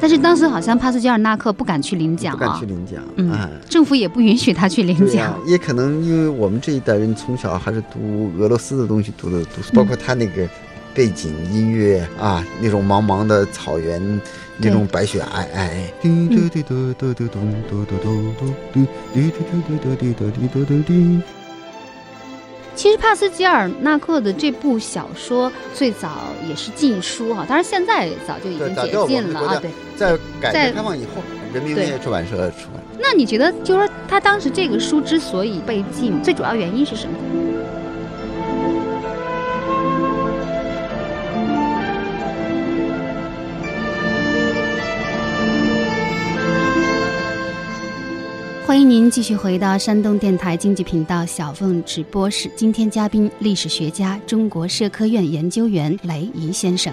但是当时好像帕斯捷尔纳克不敢去领奖不敢去领奖，嗯哎，政府也不允许他去领奖。也可能因为我们这一代人从小还是读俄罗斯的东西读的读，包括他那个背景音乐啊，那种茫茫的草原，那种白雪皑皑。其实帕斯吉尔纳克的这部小说最早也是禁书哈，当然现在早就已经解禁了啊。对，在改革开放以后，人民文对学出版社出版。那你觉得就是说他当时这个书之所以被禁，最主要原因是什么？欢迎您继续回到山东电台经济频道小凤直播室。今天嘉宾历史学家、中国社科院研究员雷怡先生。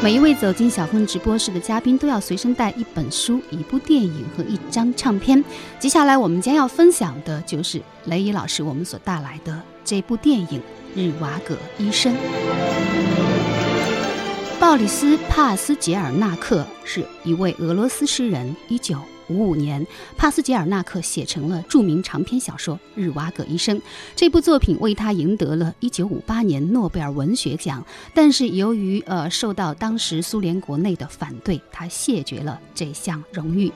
每一位走进小凤直播室的嘉宾都要随身带一本书、一部电影和一张唱片。接下来我们将要分享的就是雷怡老师我们所带来的这部电影《日瓦戈医生》。鲍里斯·帕斯捷尔纳克是一位俄罗斯诗人。一九五五年，帕斯捷尔纳克写成了著名长篇小说《日瓦戈医生》。这部作品为他赢得了一九五八年诺贝尔文学奖，但是由于呃受到当时苏联国内的反对，他谢绝了这项荣誉。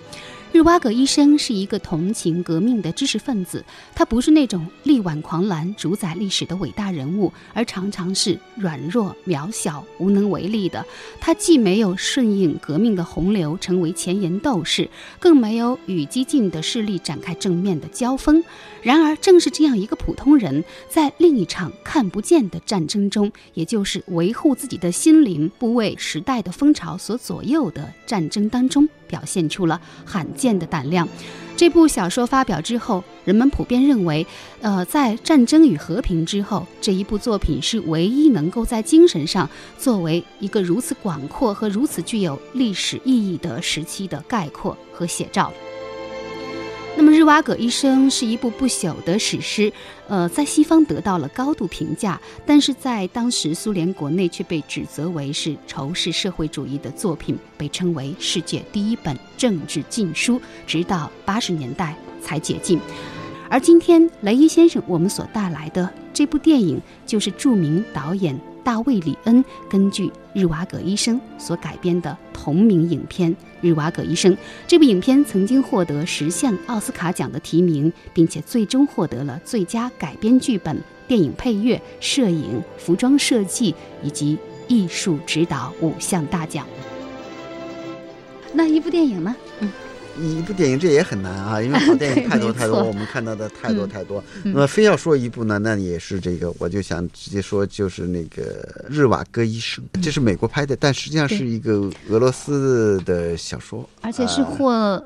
日瓦戈医生是一个同情革命的知识分子，他不是那种力挽狂澜、主宰历史的伟大人物，而常常是软弱、渺小、无能为力的。他既没有顺应革命的洪流成为前沿斗士，更没有与激进的势力展开正面的交锋。然而，正是这样一个普通人，在另一场看不见的战争中，也就是维护自己的心灵、不为时代的风潮所左右的战争当中，表现出了罕见的胆量。这部小说发表之后，人们普遍认为，呃，在战争与和平之后，这一部作品是唯一能够在精神上作为一个如此广阔和如此具有历史意义的时期的概括和写照。《瓦戈医生》是一部不朽的史诗，呃，在西方得到了高度评价，但是在当时苏联国内却被指责为是仇视社会主义的作品，被称为世界第一本政治禁书，直到八十年代才解禁。而今天，雷伊先生我们所带来的这部电影，就是著名导演大卫·里恩根据《日瓦戈医生》所改编的同名影片《日瓦戈医生》。这部影片曾经获得十项奥斯卡奖的提名，并且最终获得了最佳改编剧本、电影配乐、摄影、服装设计以及艺术指导五项大奖。那一部电影呢？嗯。一部电影这也很难啊，因为好电影太多太多，我们看到的太多嗯太多。嗯那么非要说一部呢，那也是这个，我就想直接说，就是那个《日瓦戈医生》，这是美国拍的，但实际上是一个俄罗斯的小说，而且是呃获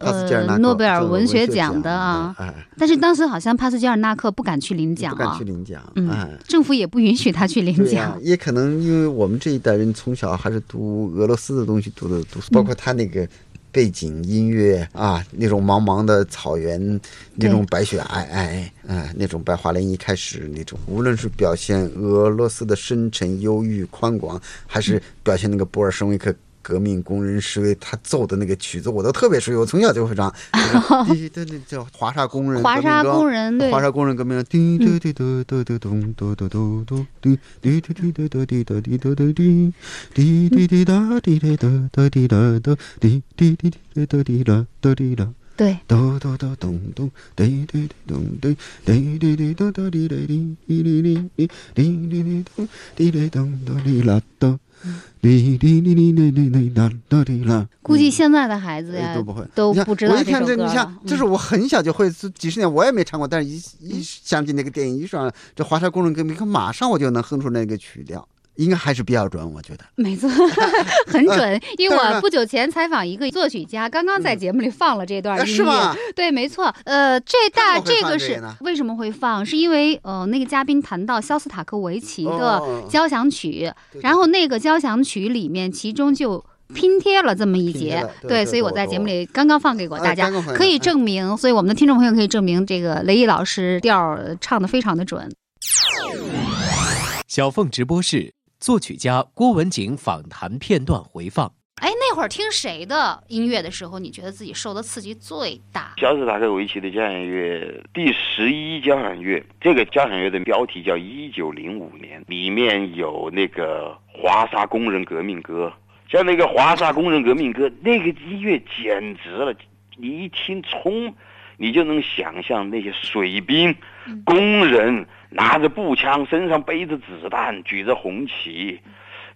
诺贝尔文学奖奖的啊。哎，但是当时好像帕斯捷尔纳克不敢去领奖啊不敢去，领奖，嗯哎。政府也不允许他去领奖。也可能因为我们这一代人从小还是读俄罗斯的东西读的读，包括他那个背景音乐啊，那种茫茫的草原，那种白雪皑皑，嗯、那种白桦林一开始那种，无论是表现俄罗斯的深沉、忧郁、宽广，还是表现那个布尔什维克。革命工人示威，他奏的那个曲子我都特别熟悉，我从小就会唱。滴滴那叫华沙工人华沙歌工人对华沙工人革命，滴滴滴嘟嘟嘟咚嘟嘟嘟嘟滴滴滴滴嘟嘟滴嘟滴嘟嘟滴滴滴滴哒滴滴哒哒滴哒哒滴滴滴滴哒滴啦哒滴啦。对，咚咚咚咚咚，滴滴滴咚咚，滴滴滴咚咚滴滴滴滴滴滴滴滴滴滴咚滴滴咚咚滴啦咚，滴滴滴滴滴滴滴啦哒滴啦。估计现在的孩子呀哎都不会，都不知道这我一看这，你像，这是我很小就会，这几十年我也没唱过，但是一一想起那个电影，一上这华沙工人革命，马上我就能哼出那个曲调，应该还是比较准，我觉得。没错，很准。因为我不久前采访一个作曲家，刚刚在节目里放了这段音乐。啊是吗？对，没错。呃，这大这个是为什么会放？是因为呃，那个嘉宾谈到肖斯塔科维奇的哦交响曲，对然后那个交响曲里面，其中就。拼贴了这么一节对对所以我在节目里刚刚放给过大家可以哎证明，所以我们的听众朋友可以证明，这个雷毅老师调儿唱的非常的准。小凤直播室作曲家郭文景访谈片段回放。哎，那会儿听谁的音乐的时候，你觉得自己受的刺激最大？肖斯塔科维奇的交响乐第十一交响乐，这个交响乐的标题叫《一九零五年》，里面有那个华沙工人革命歌，像那个华沙工人革命歌，那个音乐简直了，你一听冲，你就能想象那些水兵、工人拿着步枪，身上背着子弹，举着红旗。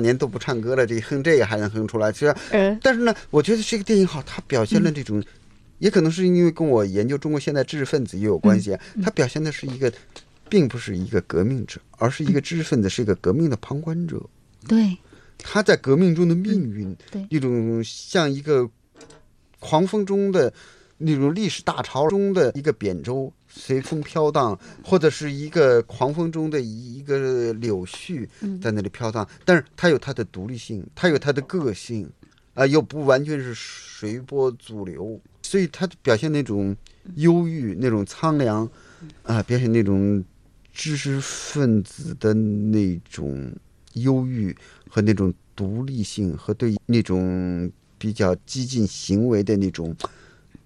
年都不唱歌了，这哼这个还能哼出来。其实，嗯但是呢，我觉得这个电影好，它表现了这种，也可能是因为跟我研究中国现代知识分子也有关系。啊它表现的是一个，并不是一个革命者，而是一个知识分子，是一个革命的旁观者。对，他在革命中的命运，对一种像一个狂风中的那种历史大潮中的一个扁舟，随风飘荡，或者是一个狂风中的一个柳絮在那里飘荡。但是它有它的独立性，它有它的个性，啊、又不完全是随波逐流，所以它表现那种忧郁、那种苍凉，啊、表现那种知识分子的那种忧郁和那种独立性，和对那种比较激进行为的那种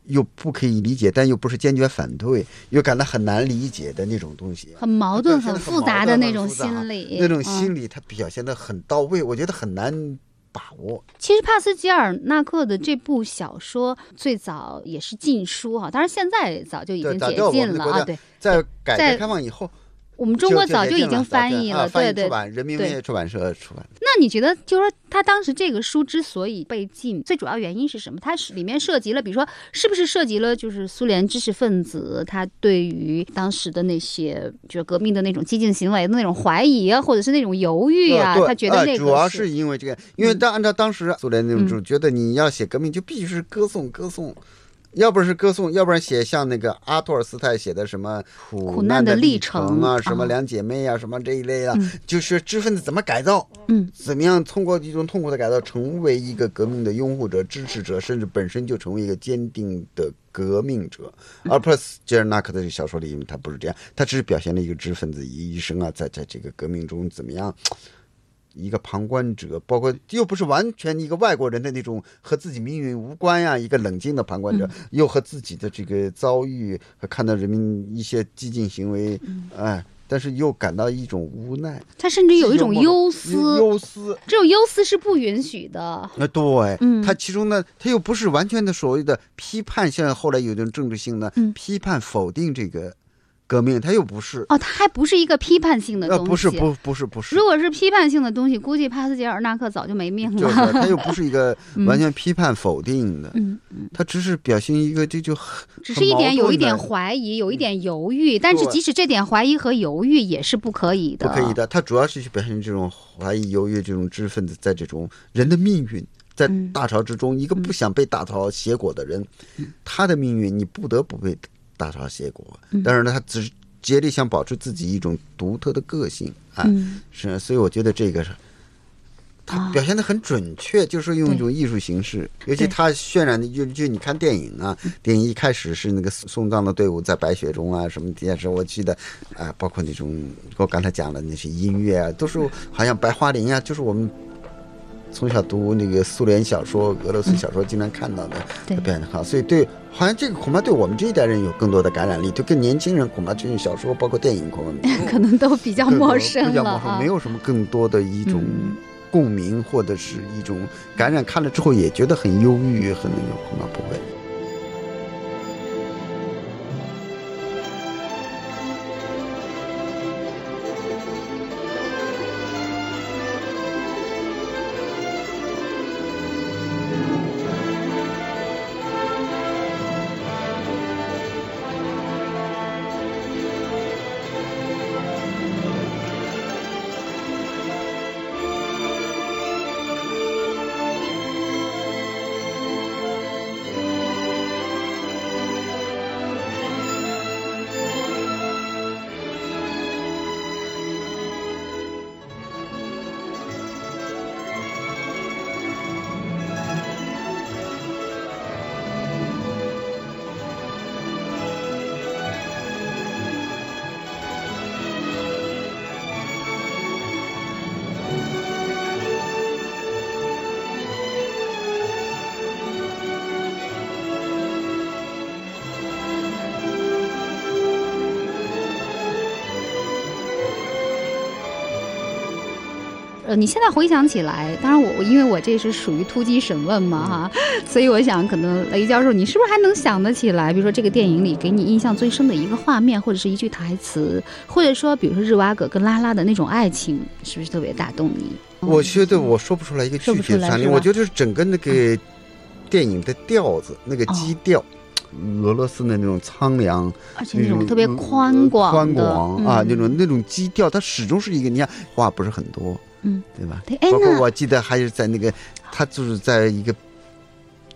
又不可以理解，但又不是坚决反对，又感到很难理解的那种东西。很矛盾、很复杂的那种心理，那种嗯心理，它表现的很到位，我觉得很难把握。其实帕斯吉尔纳克的这部小说最早也是禁书哈，当然现在早就已经解禁了啊。对，在改革开放以后，我们中国早就已经翻译了，对对。译出版，人民文出版社出版。那你觉得，就是说他当时这个书之所以被禁，最主要原因是什么？它是里面涉及了，比如说是不是涉及了就是苏联知识分子他对于当时的那些就是革命的那种激进行为的那种怀疑啊，或者是那种犹豫啊？呃他觉得那个呃主要是是因为这个，因为当按照当时苏联那种嗯就觉得你要写革命就必须是歌颂歌颂。要不是歌颂，要不然写像那个阿托尔斯泰写的什么苦苦难的的历历程啊，啊什么两姐妹啊，什么这一类啊，嗯就是知识分子怎么改造，嗯，怎么样通过一种痛苦的改造，成为一个革命的拥护者、支持者，甚至本身就成为一个坚定的革命者。而普斯杰尔纳克的这个小说里，他不是这样，他只是表现了一个知识分子一生啊，在在这个革命中怎么样。一个旁观者，包括又不是完全一个外国人的那种和自己命运无关呀、一个冷静的旁观者，又和自己的这个遭遇和看到人民一些激进行为，哎，但是又感到一种无奈，他甚至有一种忧思，忧思。这种忧思是不允许的。那，对，嗯。他其中呢，他又不是完全的所谓的批判，像后来有一种政治性的、嗯。批判否定这个革命，他又不是，哦，它还不是一个批判性的呃，东西。呃不是，不，不是，不是如，果是批判性的东西，估计帕斯捷尔纳克早就没命就是了。他又不是一个 完全批判否定的，嗯，他只是表现一个这就很只是一点有一点怀疑，有一点犹豫，但是即使这点怀疑和犹豫也是不可以的。不可以的。他主要是去表现这种怀疑、犹豫这种知识分子在这种人的命运，在嗯大潮之中，一个不想被大潮挟裹的人，他的命运你不得不被大潮挟裹。嗯。但是呢，他只是竭力想保持自己一种独特的个性啊，嗯。是，所以我觉得这个是。他表现的很准确，就是用一种艺术形式，尤其他渲染的，就就你看电影啊，电影一开始是那个送葬的队伍在白雪中啊，什么电视，我记得啊、包括那种我刚才讲的那些音乐啊，都是好像白桦林啊，就是我们从小读那个苏联小说、俄罗斯小说经常看到的，对表现的好，所以对，好像这个恐怕对我们这一代人有更多的感染力，对更年轻人恐怕这种小说包括电影恐怕 可能都比较陌生 比较陌生，了啊没。有什么更多的一种嗯共鸣或者是一种感染，看了之后也觉得很忧郁，很那个，恐怕不会。呃，你现在回想起来，当然我我因为我这是属于突击审问嘛哈，所以我想可能雷教授，你是不是还能想得起来？比如说这个电影里给你印象最深的一个画面，或者是一句台词，或者说比如说日瓦葛跟拉拉的那种爱情，是不是特别打动你？嗯我觉得我说不出来一个具体的场景，出来我觉得就是整个那个电影的调子，那个基调。俄罗斯的那种苍凉，而且那种特别宽广宽广啊，嗯那种那种基调，它始终是一个，你看话不是很多，嗯，对吧？包括我记得还是在那个，他就是在一个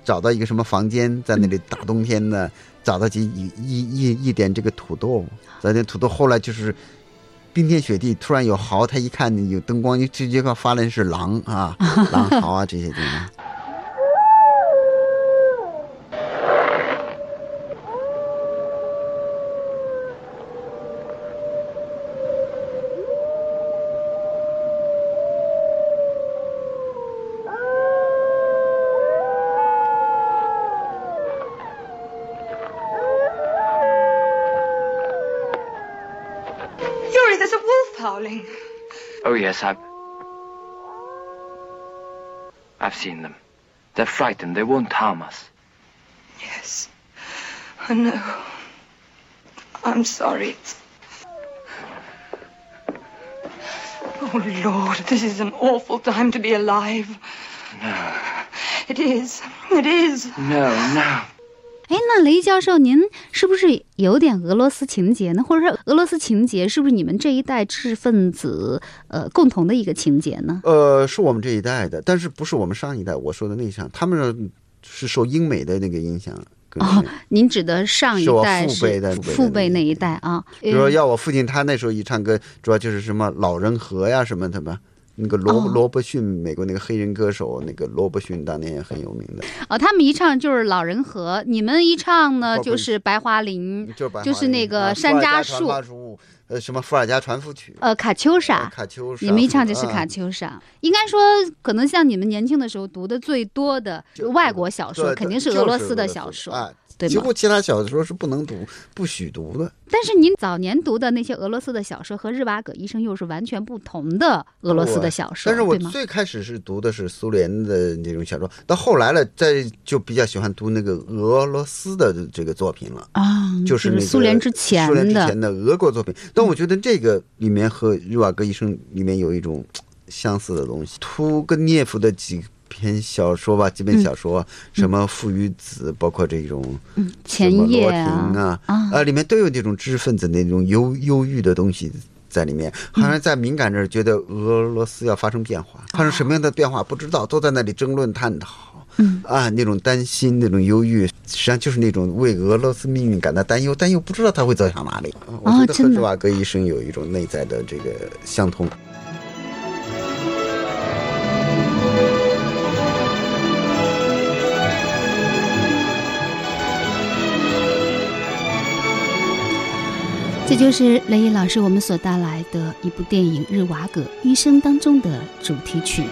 找到一个什么房间，在那里大冬天的找到几一一一一点这个土豆，找点土豆，后来就是冰天雪地，突然有嚎，他一看有灯光，就直接发现是狼啊，狼嚎啊这些地方。howling. Oh, yes, I've. I've seen them. They're frightened. They won't harm us. Yes. I know. I'm sorry. Oh, Lord, this is an awful time to be alive. No. It is. It is. No, no. 哎，那雷教授，您是不是 有点俄罗斯情节呢？或者说，俄罗斯情节是不是你们这一代知识分子呃共同的一个情节呢？呃，是我们这一代的，但是不是我们上一代我说的那一项，他们是受英美的那个影响哦。您指的上一代父辈的是父辈的父辈那一代啊？比如说，要我父亲他那时候一唱歌，主要就是什么老人和呀什么的吧。那个罗、哦。罗伯逊，美国那个黑人歌手，那个罗伯逊当年也很有名的，哦，他们一唱就是老人和，你们一唱呢就是白桦林，就是白就是那个啊山楂树呃，什么伏尔加传夫曲，呃，卡秋莎。卡秋莎，你们一唱就是啊卡秋莎，应该说，可能像你们年轻的时候读的最多的外国小说，肯定是俄罗斯的小说，啊，对吗？几乎其他小说是不能读、不许读的。但是您早年读的那些俄罗斯的小说和日瓦戈医生又是完全不同的俄罗斯的小说，但是我？最开始是读的是苏联的那种小说，到后来了，再就比较喜欢读那个俄罗斯的这个作品了。啊，就是那个苏联之前苏联之前的俄国作品，但我觉得这个里面和日瓦戈医生里面有一种相似的东西。屠格涅夫的几篇小说吧，几本小说，什么《父与子》，包括这种前夜罗亭啊，啊。啊，里面都有这种知识分子那种忧忧郁的东西在里面，好像在敏感这儿觉得俄罗斯要发生变化，发生什么样的变化不知道，都在那里争论探讨。嗯。啊，那种担心，那种忧郁，实际上就是那种为俄罗斯命运感到担忧，但又不知道他会走向哪里。啊我觉得和真的。日瓦戈医生有一种内在的这个相通。这就是雷伊老师我们所带来的一部电影《日瓦戈医生》当中的主题曲。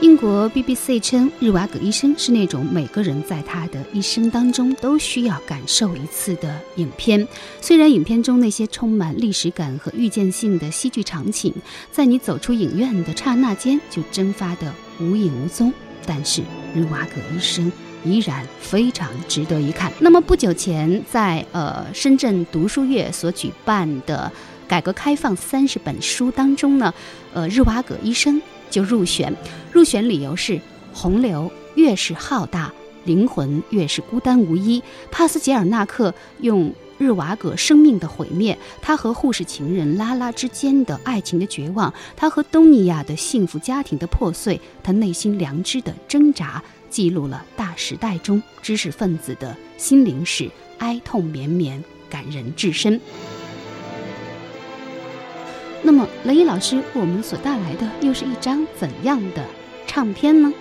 英国 BBC 称，《日瓦戈医生》是那种每个人在他的一生当中都需要感受一次的影片。虽然影片中那些充满历史感和预见性的戏剧场景，在你走出影院的刹那间就蒸发得无影无踪，但是《日瓦戈医生》依然非常值得一看。那么不久前，在呃深圳读书月所举办的改革开放三十本书当中呢，呃，日瓦戈医生就入选。入选理由是洪流越是浩大，灵魂越是孤单无依。帕斯捷尔纳克用日瓦戈生命的毁灭，他和护士情人拉拉之间的爱情的绝望，他和东尼亚的幸福家庭的破碎，他内心良知的挣扎，记录了大时代中知识分子的心灵史，哀痛绵绵，感人至深。那么，雷伊老师为我们所带来的又是一张怎样的唱片呢？